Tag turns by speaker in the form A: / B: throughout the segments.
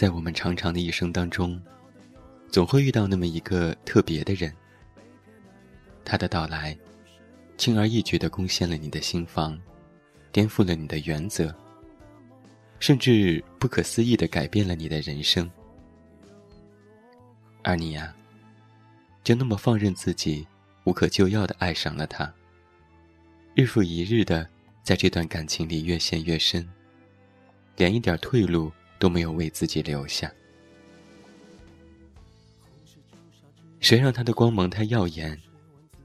A: 在我们长长的一生当中，总会遇到那么一个特别的人，他的到来，轻而易举地攻陷了你的心房，颠覆了你的原则，甚至不可思议地改变了你的人生。而你呀，就那么放任自己，无可救药地爱上了他，日复一日地在这段感情里越陷越深，连一点退路都没有为自己留下。谁让他的光芒太耀眼，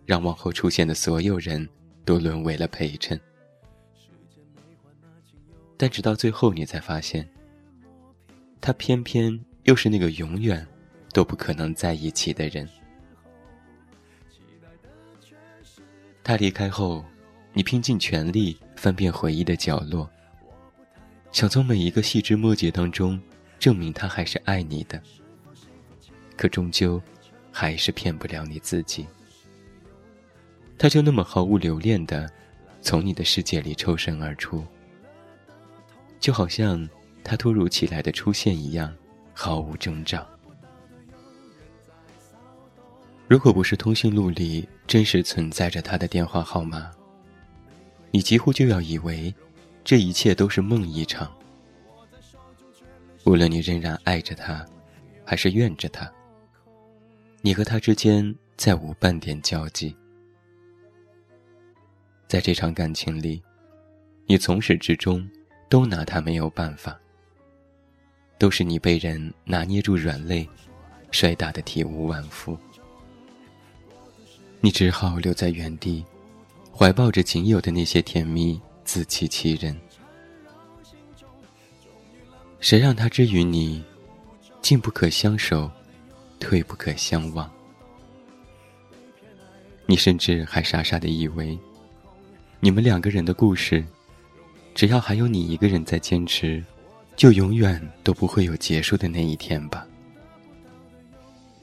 A: 让往后出现的所有人都沦为了陪衬？但直到最后，你才发现，他偏偏又是那个永远都不可能在一起的人。他离开后，你拼尽全力翻遍回忆的角落，想从每一个细枝末节当中证明他还是爱你的，可终究。还是骗不了你自己。他就那么毫无留恋的从你的世界里抽身而出，就好像他突如其来的出现一样，毫无征兆。如果不是通讯录里真实存在着他的电话号码，你几乎就要以为这一切都是梦一场。无论你仍然爱着他，还是怨着他。你和他之间再无半点交集，在这场感情里，你从始至终都拿他没有办法，都是你被人拿捏住软肋，摔打的体无完肤，你只好留在原地，怀抱着仅有的那些甜蜜，自欺欺人。谁让他之于你，进不可相守？退不可相忘。你甚至还傻傻的以为，你们两个人的故事，只要还有你一个人在坚持，就永远都不会有结束的那一天吧。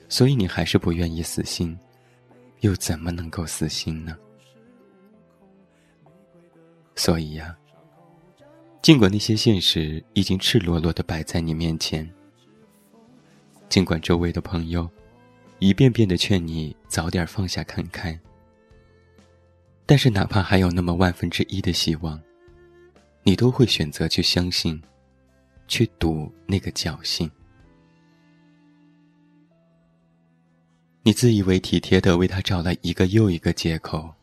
A: 所以你还是不愿意死心，又怎么能够死心呢？所以呀，尽管那些现实已经赤裸裸的摆在你面前。尽管周围的朋友一遍遍的劝你早点放下看开，但是哪怕还有那么万分之一的希望，你都会选择去相信，去赌那个侥幸。你自以为体贴的为他找了一个又一个借口，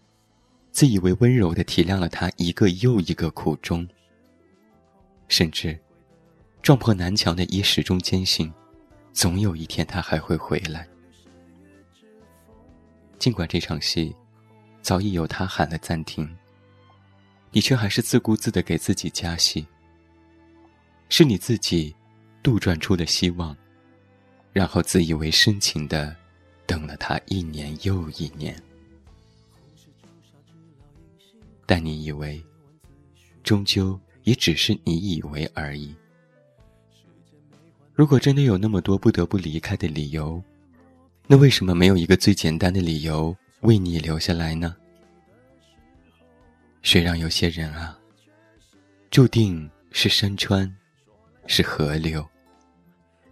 A: 自以为温柔的体谅了他一个又一个苦衷，甚至撞破南墙的也始终坚信。总有一天他还会回来，尽管这场戏早已有他喊了暂停，你却还是自顾自的给自己加戏。是你自己杜撰出的希望，然后自以为深情的等了他一年又一年，但你以为，终究也只是你以为而已。如果真的有那么多不得不离开的理由，那为什么没有一个最简单的理由为你留下来呢？谁让有些人啊，注定是山川，是河流，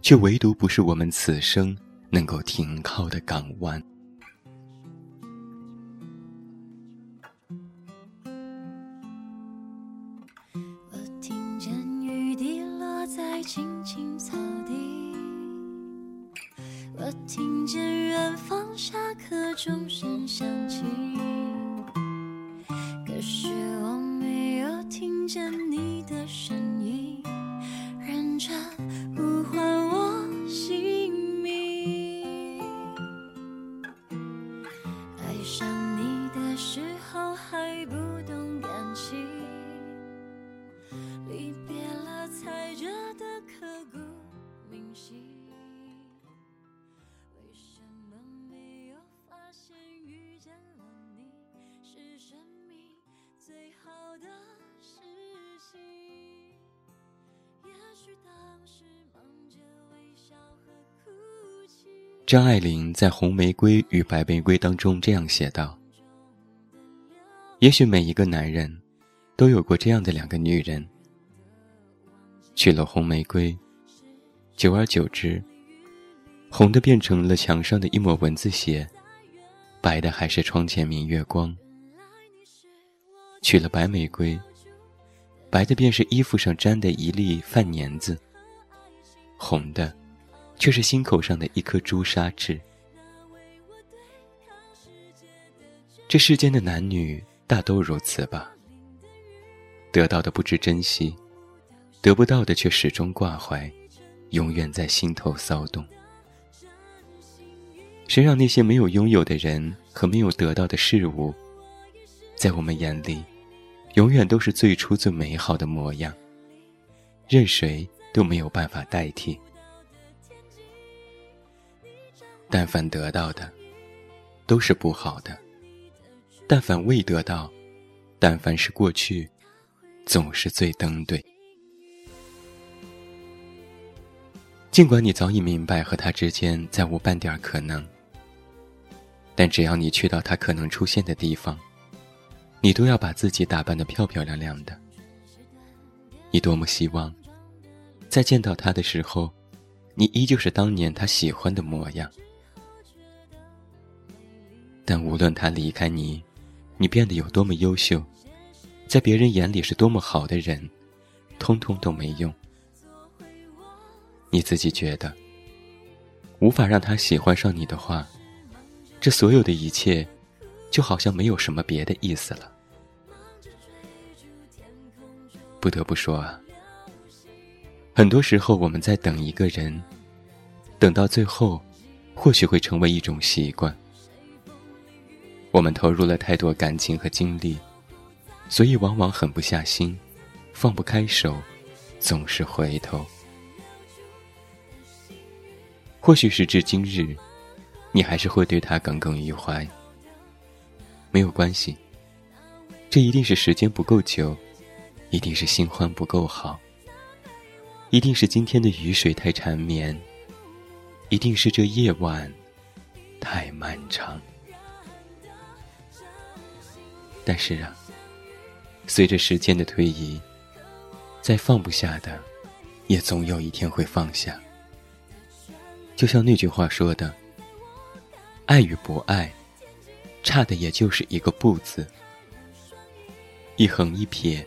A: 却唯独不是我们此生能够停靠的港湾。
B: 我听见远方下课钟声响起。的实心。也许当时忙着微笑和哭泣。
A: 张爱玲在《红玫瑰与白玫瑰》当中这样写道：“也许每一个男人，都有过这样的两个女人。娶了红玫瑰，久而久之，红的变成了墙上的一抹蚊子血，白的还是窗前明月光。娶了白玫瑰，白的便是衣服上沾的一粒饭粘子，红的，却是心口上的一颗朱砂痣。这世间的男女大都如此吧，得到的不知珍惜，得不到的却始终挂怀，永远在心头骚动。谁让那些没有拥有的人和没有得到的事物？在我们眼里，永远都是最初最美好的模样，任谁都没有办法代替。但凡得到的，都是不好的；但凡未得到，但凡是过去，总是最登对。尽管你早已明白和他之间再无半点可能，但只要你去到他可能出现的地方。你都要把自己打扮得漂漂亮亮的。你多么希望，在见到他的时候，你依旧是当年他喜欢的模样。但无论他离开你，你变得有多么优秀，在别人眼里是多么好的人，通通都没用。你自己觉得无法让他喜欢上你的话，这所有的一切。就好像没有什么别的意思了。不得不说啊，很多时候我们在等一个人，等到最后，或许会成为一种习惯。我们投入了太多感情和精力，所以往往狠不下心，放不开手，总是回头。或许时至今日，你还是会对他耿耿于怀。没有关系，这一定是时间不够久，一定是新欢不够好，一定是今天的雨水太缠绵，一定是这夜晚太漫长。但是啊，随着时间的推移，再放不下的，也总有一天会放下。就像那句话说的：“爱与不爱。”差的也就是一个“不”字，一横一撇，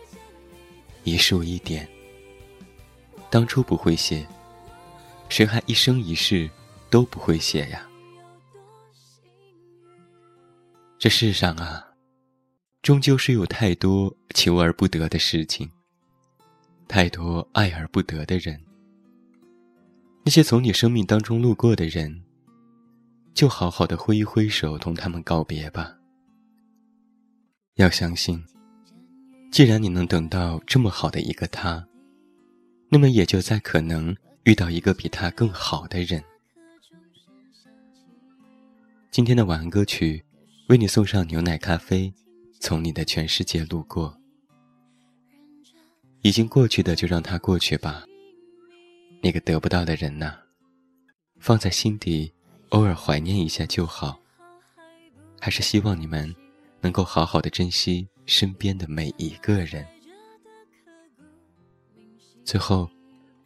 A: 一竖一点。当初不会写，谁还一生一世都不会写呀？这世上啊，终究是有太多求而不得的事情，太多爱而不得的人。那些从你生命当中路过的人。就好好的挥一挥手，同他们告别吧。要相信，既然你能等到这么好的一个他，那么也就再可能遇到一个比他更好的人。今天的晚安歌曲，为你送上牛奶咖啡，从你的全世界路过。已经过去的就让它过去吧。那个得不到的人呐，放在心底。偶尔怀念一下就好，还是希望你们能够好好的珍惜身边的每一个人。最后，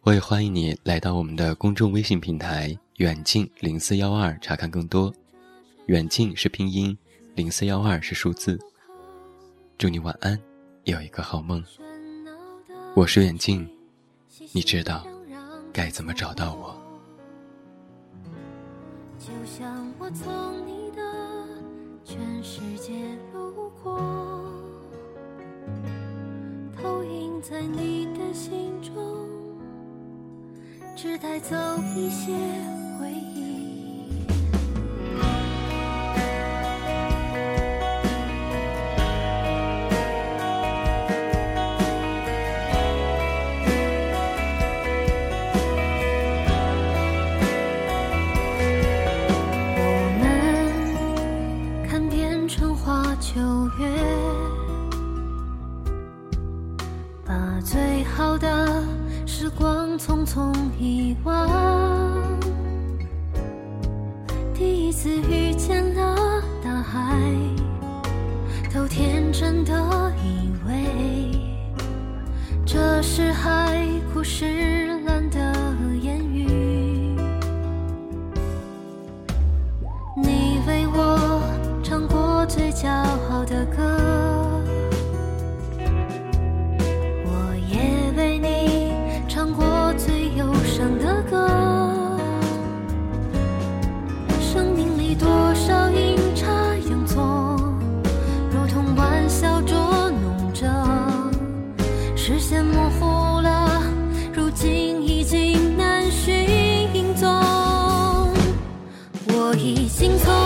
A: 我也欢迎你来到我们的公众微信平台“远近零四幺二”查看更多。远近是拼音，零四幺二是数字。祝你晚安，有一个好梦。我是远近，你知道该怎么找到我。
B: 我从你的全世界路过，投影在你的心中，只带走一些忘。心痛。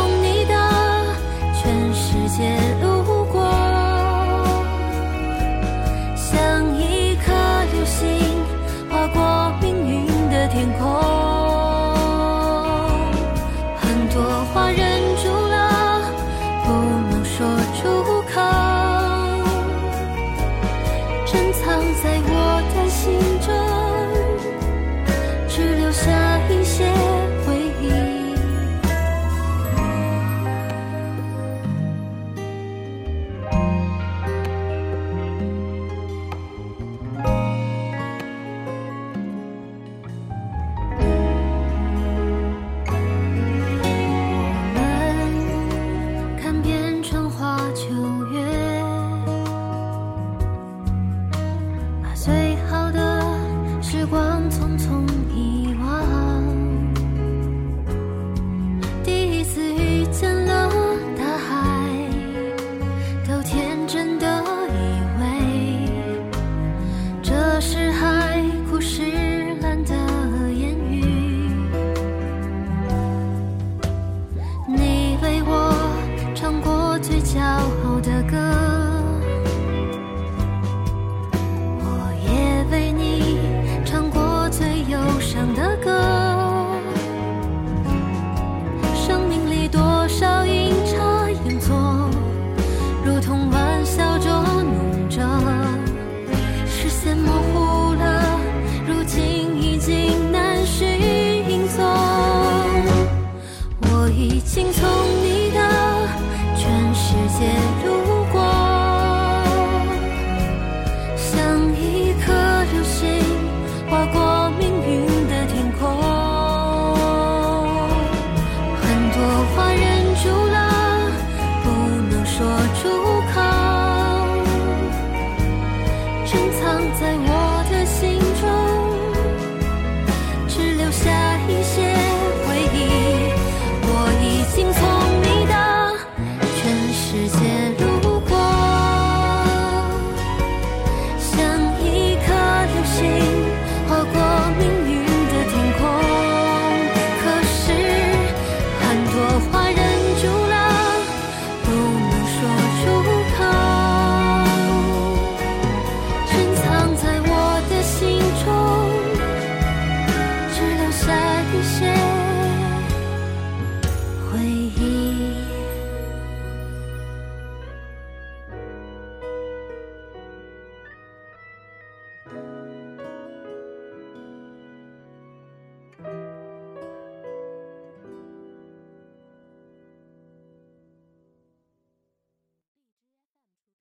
B: 的歌。